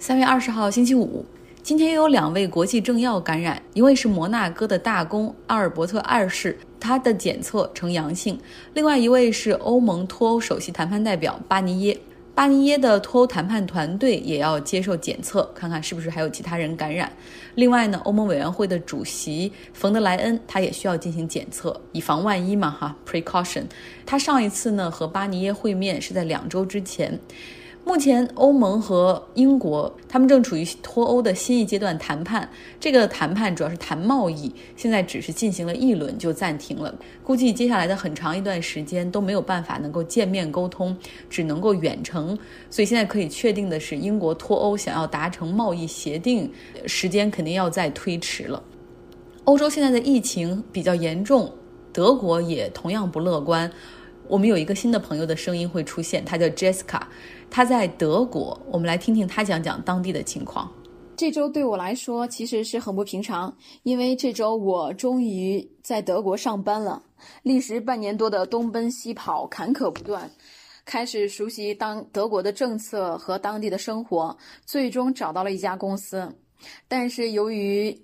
三月二十号，星期五，今天又有两位国际政要感染，一位是摩纳哥的大公阿尔伯特二世，他的检测呈阳性；另外一位是欧盟脱欧首席谈判代表巴尼耶，巴尼耶的脱欧谈判团队也要接受检测，看看是不是还有其他人感染。另外呢，欧盟委员会的主席冯德莱恩他也需要进行检测，以防万一嘛，哈，precaution。他上一次呢和巴尼耶会面是在两周之前。目前，欧盟和英国他们正处于脱欧的新一阶段谈判。这个谈判主要是谈贸易，现在只是进行了一轮就暂停了。估计接下来的很长一段时间都没有办法能够见面沟通，只能够远程。所以现在可以确定的是，英国脱欧想要达成贸易协定，时间肯定要再推迟了。欧洲现在的疫情比较严重，德国也同样不乐观。我们有一个新的朋友的声音会出现，他叫 Jessica。他在德国，我们来听听他讲讲当地的情况。这周对我来说其实是很不平常，因为这周我终于在德国上班了。历时半年多的东奔西跑，坎坷不断，开始熟悉当德国的政策和当地的生活，最终找到了一家公司。但是由于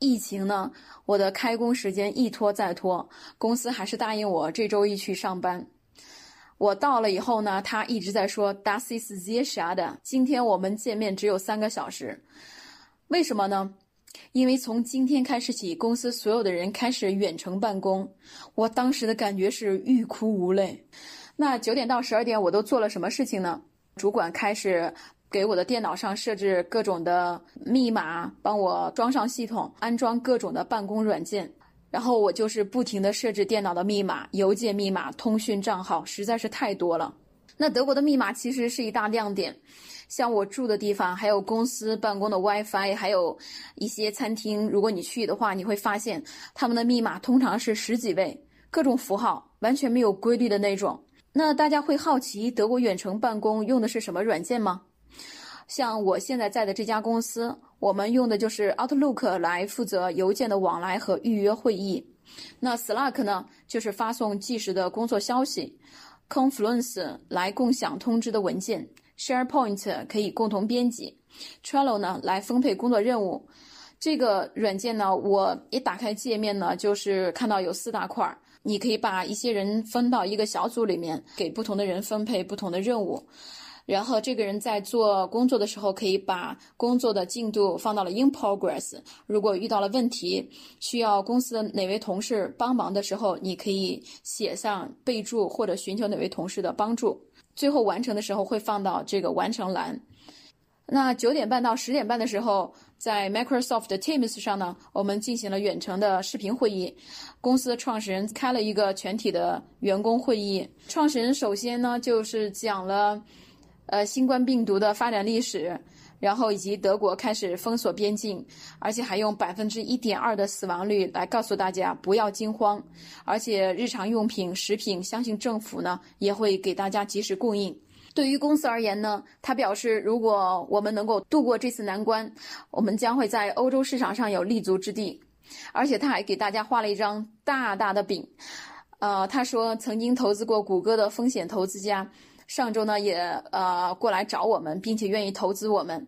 疫情呢，我的开工时间一拖再拖，公司还是答应我这周一去上班。我到了以后呢，他一直在说 “Das ist sehr schade”。今天我们见面只有三个小时，为什么呢？因为从今天开始起，公司所有的人开始远程办公。我当时的感觉是欲哭无泪。那九点到十二点我都做了什么事情呢？主管开始给我的电脑上设置各种的密码，帮我装上系统，安装各种的办公软件。然后我就是不停的设置电脑的密码、邮件密码、通讯账号，实在是太多了。那德国的密码其实是一大亮点，像我住的地方，还有公司办公的 WiFi，还有一些餐厅，如果你去的话，你会发现他们的密码通常是十几位，各种符号，完全没有规律的那种。那大家会好奇德国远程办公用的是什么软件吗？像我现在在的这家公司，我们用的就是 Outlook 来负责邮件的往来和预约会议。那 Slack 呢，就是发送即时的工作消息；Confluence 来共享通知的文件；SharePoint 可以共同编辑；Trello 呢来分配工作任务。这个软件呢，我一打开界面呢，就是看到有四大块儿，你可以把一些人分到一个小组里面，给不同的人分配不同的任务。然后这个人在做工作的时候，可以把工作的进度放到了 in progress。如果遇到了问题，需要公司的哪位同事帮忙的时候，你可以写上备注或者寻求哪位同事的帮助。最后完成的时候会放到这个完成栏。那九点半到十点半的时候，在 Microsoft Teams 上呢，我们进行了远程的视频会议。公司的创始人开了一个全体的员工会议。创始人首先呢，就是讲了。呃，新冠病毒的发展历史，然后以及德国开始封锁边境，而且还用百分之一点二的死亡率来告诉大家不要惊慌，而且日常用品、食品，相信政府呢也会给大家及时供应。对于公司而言呢，他表示，如果我们能够度过这次难关，我们将会在欧洲市场上有立足之地。而且他还给大家画了一张大大的饼，呃，他说曾经投资过谷歌的风险投资家。上周呢，也呃过来找我们，并且愿意投资我们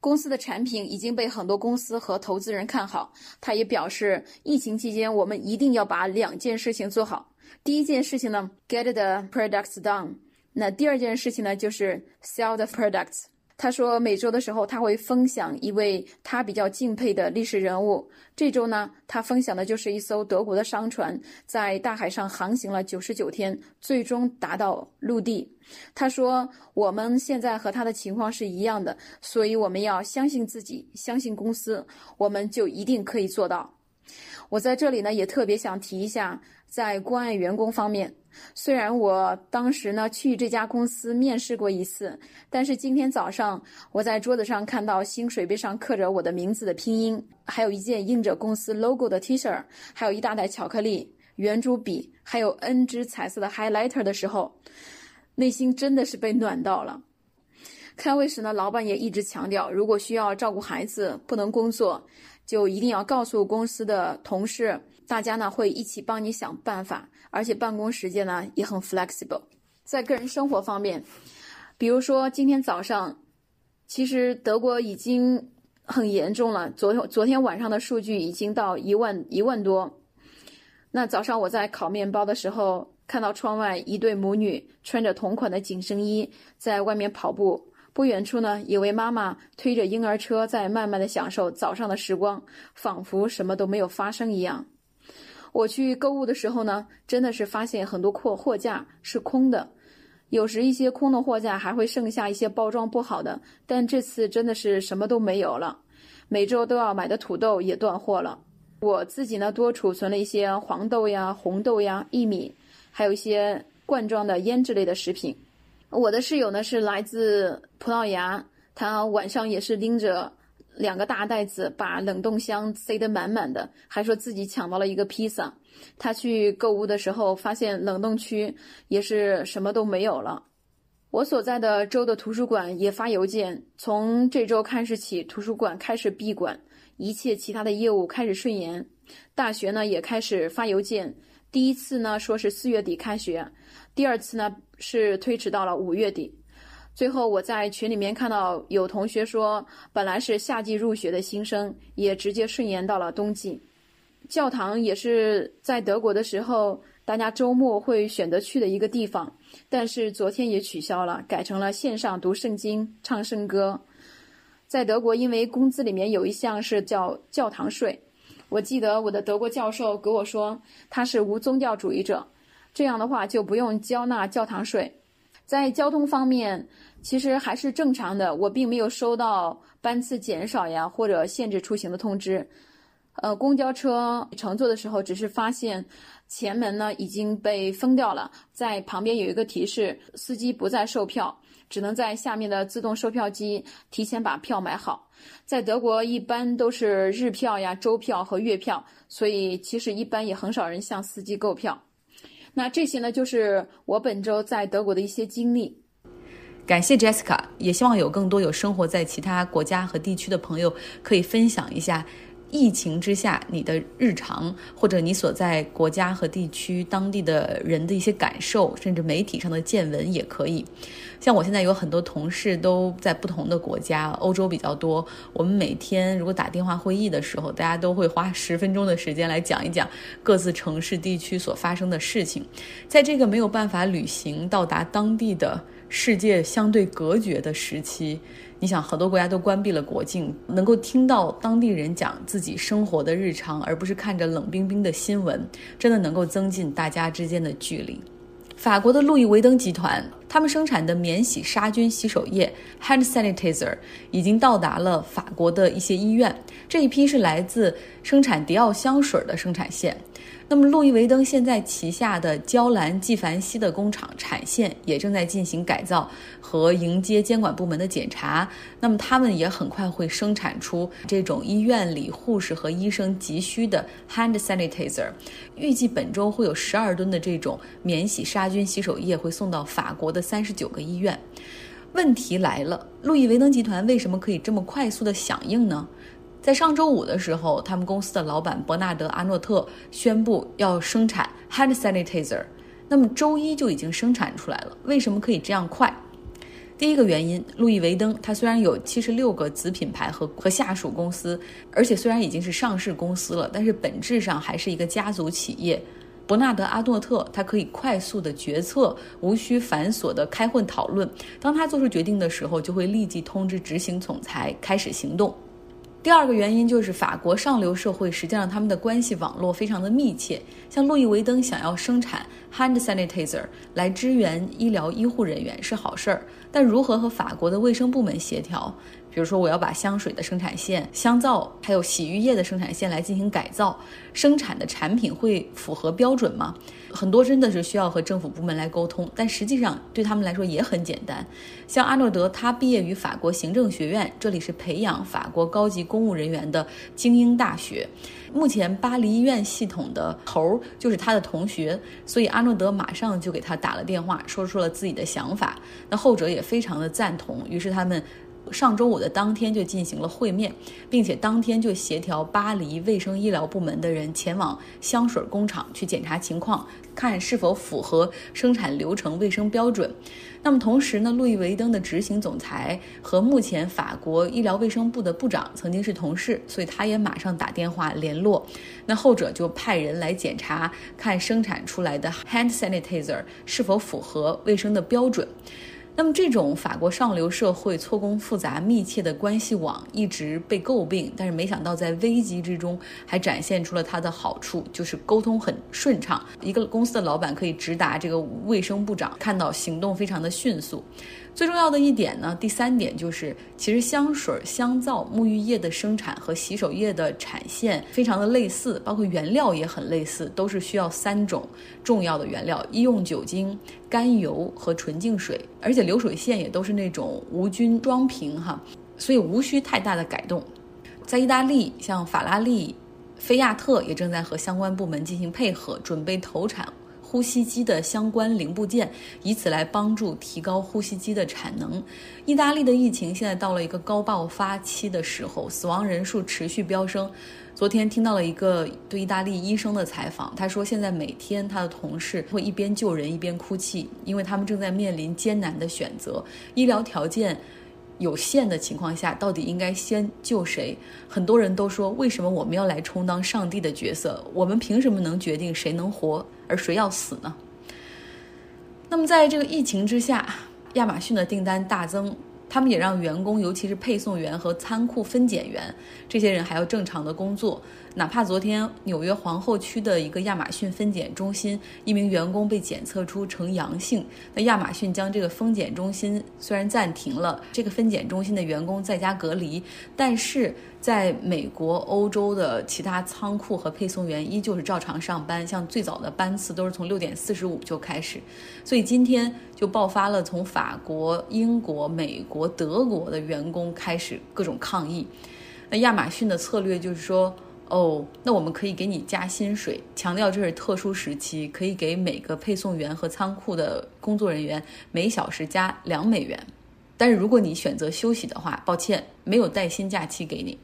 公司的产品已经被很多公司和投资人看好。他也表示，疫情期间我们一定要把两件事情做好。第一件事情呢，get the products done。那第二件事情呢，就是 sell the products。他说，每周的时候他会分享一位他比较敬佩的历史人物。这周呢，他分享的就是一艘德国的商船在大海上航行了九十九天，最终达到陆地。他说，我们现在和他的情况是一样的，所以我们要相信自己，相信公司，我们就一定可以做到。我在这里呢，也特别想提一下，在关爱员工方面。虽然我当时呢去这家公司面试过一次，但是今天早上我在桌子上看到薪水杯上刻着我的名字的拼音，还有一件印着公司 logo 的 T 恤，还有一大袋巧克力、圆珠笔，还有 N 支彩色的 highlighter 的时候，内心真的是被暖到了。开会时呢，老板也一直强调，如果需要照顾孩子不能工作，就一定要告诉公司的同事。大家呢会一起帮你想办法，而且办公时间呢也很 flexible。在个人生活方面，比如说今天早上，其实德国已经很严重了，昨天昨天晚上的数据已经到一万一万多。那早上我在烤面包的时候，看到窗外一对母女穿着同款的紧身衣在外面跑步。不远处呢，有位妈妈推着婴儿车在慢慢的享受早上的时光，仿佛什么都没有发生一样。我去购物的时候呢，真的是发现很多货货架是空的，有时一些空的货架还会剩下一些包装不好的，但这次真的是什么都没有了。每周都要买的土豆也断货了。我自己呢，多储存了一些黄豆呀、红豆呀、薏米，还有一些罐装的腌制类的食品。我的室友呢是来自葡萄牙，他晚上也是拎着两个大袋子，把冷冻箱塞得满满的，还说自己抢到了一个披萨。他去购物的时候，发现冷冻区也是什么都没有了。我所在的州的图书馆也发邮件，从这周开始起，图书馆开始闭馆，一切其他的业务开始顺延。大学呢也开始发邮件，第一次呢说是四月底开学。第二次呢是推迟到了五月底，最后我在群里面看到有同学说，本来是夏季入学的新生，也直接顺延到了冬季。教堂也是在德国的时候，大家周末会选择去的一个地方，但是昨天也取消了，改成了线上读圣经、唱圣歌。在德国，因为工资里面有一项是叫教堂税，我记得我的德国教授给我说，他是无宗教主义者。这样的话就不用交纳教堂税，在交通方面其实还是正常的，我并没有收到班次减少呀或者限制出行的通知。呃，公交车乘坐的时候，只是发现前门呢已经被封掉了，在旁边有一个提示，司机不再售票，只能在下面的自动售票机提前把票买好。在德国一般都是日票呀、周票和月票，所以其实一般也很少人向司机购票。那这些呢，就是我本周在德国的一些经历。感谢 Jessica，也希望有更多有生活在其他国家和地区的朋友可以分享一下。疫情之下，你的日常或者你所在国家和地区当地的人的一些感受，甚至媒体上的见闻也可以。像我现在有很多同事都在不同的国家，欧洲比较多。我们每天如果打电话会议的时候，大家都会花十分钟的时间来讲一讲各自城市地区所发生的事情。在这个没有办法旅行到达当地的世界相对隔绝的时期。你想，很多国家都关闭了国境，能够听到当地人讲自己生活的日常，而不是看着冷冰冰的新闻，真的能够增进大家之间的距离。法国的路易威登集团，他们生产的免洗杀菌洗手液 （hand sanitizer） 已经到达了法国的一些医院。这一批是来自生产迪奥香水的生产线。那么，路易威登现在旗下的娇兰纪梵希的工厂产线也正在进行改造和迎接监管部门的检查。那么，他们也很快会生产出这种医院里护士和医生急需的 hand sanitizer。预计本周会有十二吨的这种免洗杀菌洗手液会送到法国的三十九个医院。问题来了，路易威登集团为什么可以这么快速的响应呢？在上周五的时候，他们公司的老板伯纳德·阿诺特宣布要生产 hand sanitizer，那么周一就已经生产出来了。为什么可以这样快？第一个原因，路易威登它虽然有七十六个子品牌和和下属公司，而且虽然已经是上市公司了，但是本质上还是一个家族企业。伯纳德·阿诺特他可以快速的决策，无需繁琐的开会讨论。当他做出决定的时候，就会立即通知执行总裁开始行动。第二个原因就是法国上流社会实际上他们的关系网络非常的密切，像路易威登想要生产 hand sanitizer 来支援医疗医护人员是好事儿，但如何和法国的卫生部门协调？比如说，我要把香水的生产线、香皂还有洗浴液的生产线来进行改造，生产的产品会符合标准吗？很多真的是需要和政府部门来沟通，但实际上对他们来说也很简单。像阿诺德，他毕业于法国行政学院，这里是培养法国高级公务人员的精英大学。目前巴黎医院系统的头就是他的同学，所以阿诺德马上就给他打了电话，说出了自己的想法。那后者也非常的赞同，于是他们。上周五的当天就进行了会面，并且当天就协调巴黎卫生医疗部门的人前往香水工厂去检查情况，看是否符合生产流程卫生标准。那么同时呢，路易维登的执行总裁和目前法国医疗卫生部的部长曾经是同事，所以他也马上打电话联络。那后者就派人来检查，看生产出来的 hand sanitizer 是否符合卫生的标准。那么，这种法国上流社会错综复杂、密切的关系网一直被诟病，但是没想到在危机之中还展现出了它的好处，就是沟通很顺畅。一个公司的老板可以直达这个卫生部长，看到行动非常的迅速。最重要的一点呢，第三点就是，其实香水、香皂、沐浴液的生产和洗手液的产线非常的类似，包括原料也很类似，都是需要三种重要的原料：医用酒精、甘油和纯净水，而且流水线也都是那种无菌装瓶哈，所以无需太大的改动。在意大利，像法拉利、菲亚特也正在和相关部门进行配合，准备投产。呼吸机的相关零部件，以此来帮助提高呼吸机的产能。意大利的疫情现在到了一个高爆发期的时候，死亡人数持续飙升。昨天听到了一个对意大利医生的采访，他说现在每天他的同事会一边救人一边哭泣，因为他们正在面临艰难的选择，医疗条件。有限的情况下，到底应该先救谁？很多人都说，为什么我们要来充当上帝的角色？我们凭什么能决定谁能活，而谁要死呢？那么，在这个疫情之下，亚马逊的订单大增。他们也让员工，尤其是配送员和仓库分拣员这些人还要正常的工作。哪怕昨天纽约皇后区的一个亚马逊分拣中心，一名员工被检测出呈阳性，那亚马逊将这个分拣中心虽然暂停了，这个分拣中心的员工在家隔离，但是。在美国、欧洲的其他仓库和配送员依旧是照常上班，像最早的班次都是从六点四十五就开始，所以今天就爆发了从法国、英国、美国、德国的员工开始各种抗议。那亚马逊的策略就是说，哦，那我们可以给你加薪水，强调这是特殊时期，可以给每个配送员和仓库的工作人员每小时加两美元，但是如果你选择休息的话，抱歉，没有带薪假期给你。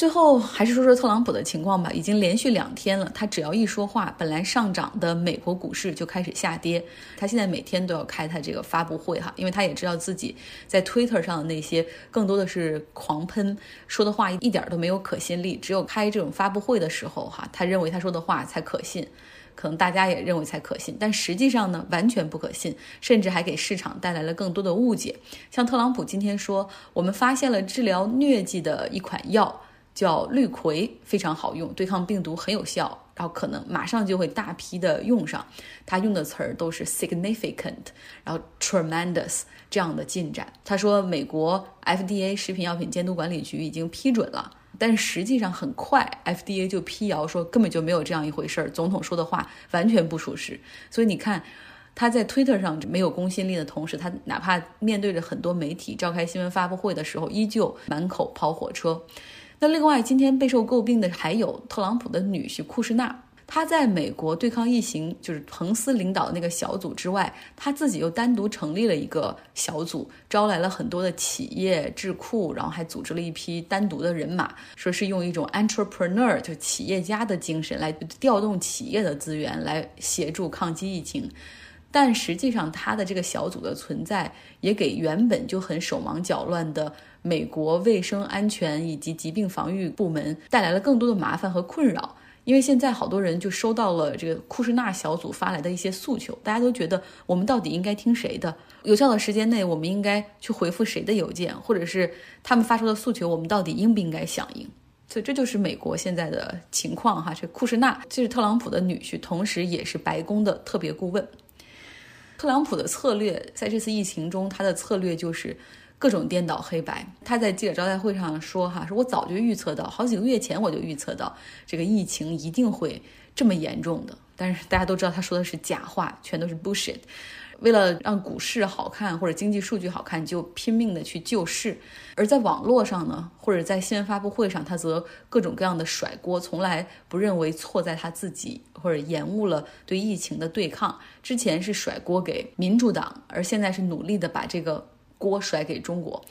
最后还是说说特朗普的情况吧。已经连续两天了，他只要一说话，本来上涨的美国股市就开始下跌。他现在每天都要开他这个发布会哈，因为他也知道自己在 Twitter 上的那些更多的是狂喷，说的话一点都没有可信力。只有开这种发布会的时候哈，他认为他说的话才可信，可能大家也认为才可信，但实际上呢，完全不可信，甚至还给市场带来了更多的误解。像特朗普今天说，我们发现了治疗疟疾的一款药。叫氯喹，非常好用，对抗病毒很有效，然后可能马上就会大批的用上。他用的词儿都是 significant，然后 tremendous 这样的进展。他说，美国 FDA 食品药品监督管理局已经批准了，但实际上很快 FDA 就辟谣说根本就没有这样一回事儿，总统说的话完全不属实。所以你看，他在 Twitter 上没有公信力的同时，他哪怕面对着很多媒体召开新闻发布会的时候，依旧满口跑火车。那另外，今天备受诟病的还有特朗普的女婿库什纳。他在美国对抗疫情，就是彭斯领导的那个小组之外，他自己又单独成立了一个小组，招来了很多的企业智库，然后还组织了一批单独的人马，说是用一种 entrepreneur 就企业家的精神来调动企业的资源来协助抗击疫情。但实际上，他的这个小组的存在也给原本就很手忙脚乱的。美国卫生安全以及疾病防御部门带来了更多的麻烦和困扰，因为现在好多人就收到了这个库什纳小组发来的一些诉求，大家都觉得我们到底应该听谁的？有效的时间内，我们应该去回复谁的邮件，或者是他们发出的诉求，我们到底应不应该响应？所以这就是美国现在的情况哈。这库什纳就是特朗普的女婿，同时也是白宫的特别顾问。特朗普的策略在这次疫情中，他的策略就是。各种颠倒黑白。他在记者招待会上说：“哈，说我早就预测到，好几个月前我就预测到这个疫情一定会这么严重的。但是大家都知道他说的是假话，全都是 bullshit。为了让股市好看或者经济数据好看，就拼命的去救市。而在网络上呢，或者在新闻发布会上，他则各种各样的甩锅，从来不认为错在他自己或者延误了对疫情的对抗。之前是甩锅给民主党，而现在是努力的把这个。”锅甩给中国，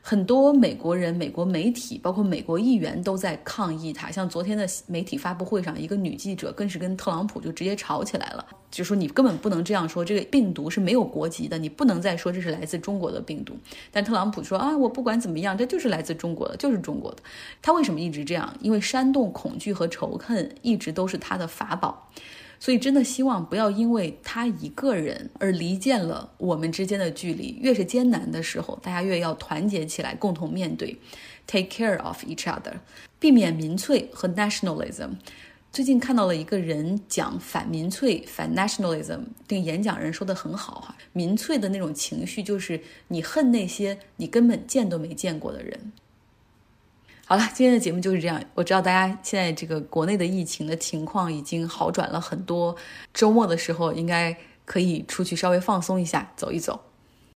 很多美国人、美国媒体，包括美国议员都在抗议他。像昨天的媒体发布会上，一个女记者更是跟特朗普就直接吵起来了，就说你根本不能这样说，这个病毒是没有国籍的，你不能再说这是来自中国的病毒。但特朗普说啊，我不管怎么样，这就是来自中国的，就是中国的。他为什么一直这样？因为煽动恐惧和仇恨一直都是他的法宝。所以，真的希望不要因为他一个人而离间了我们之间的距离。越是艰难的时候，大家越要团结起来，共同面对，take care of each other，避免民粹和 nationalism。最近看到了一个人讲反民粹、反 nationalism，那个演讲人说的很好哈。民粹的那种情绪就是你恨那些你根本见都没见过的人。好了，今天的节目就是这样。我知道大家现在这个国内的疫情的情况已经好转了很多，周末的时候应该可以出去稍微放松一下，走一走。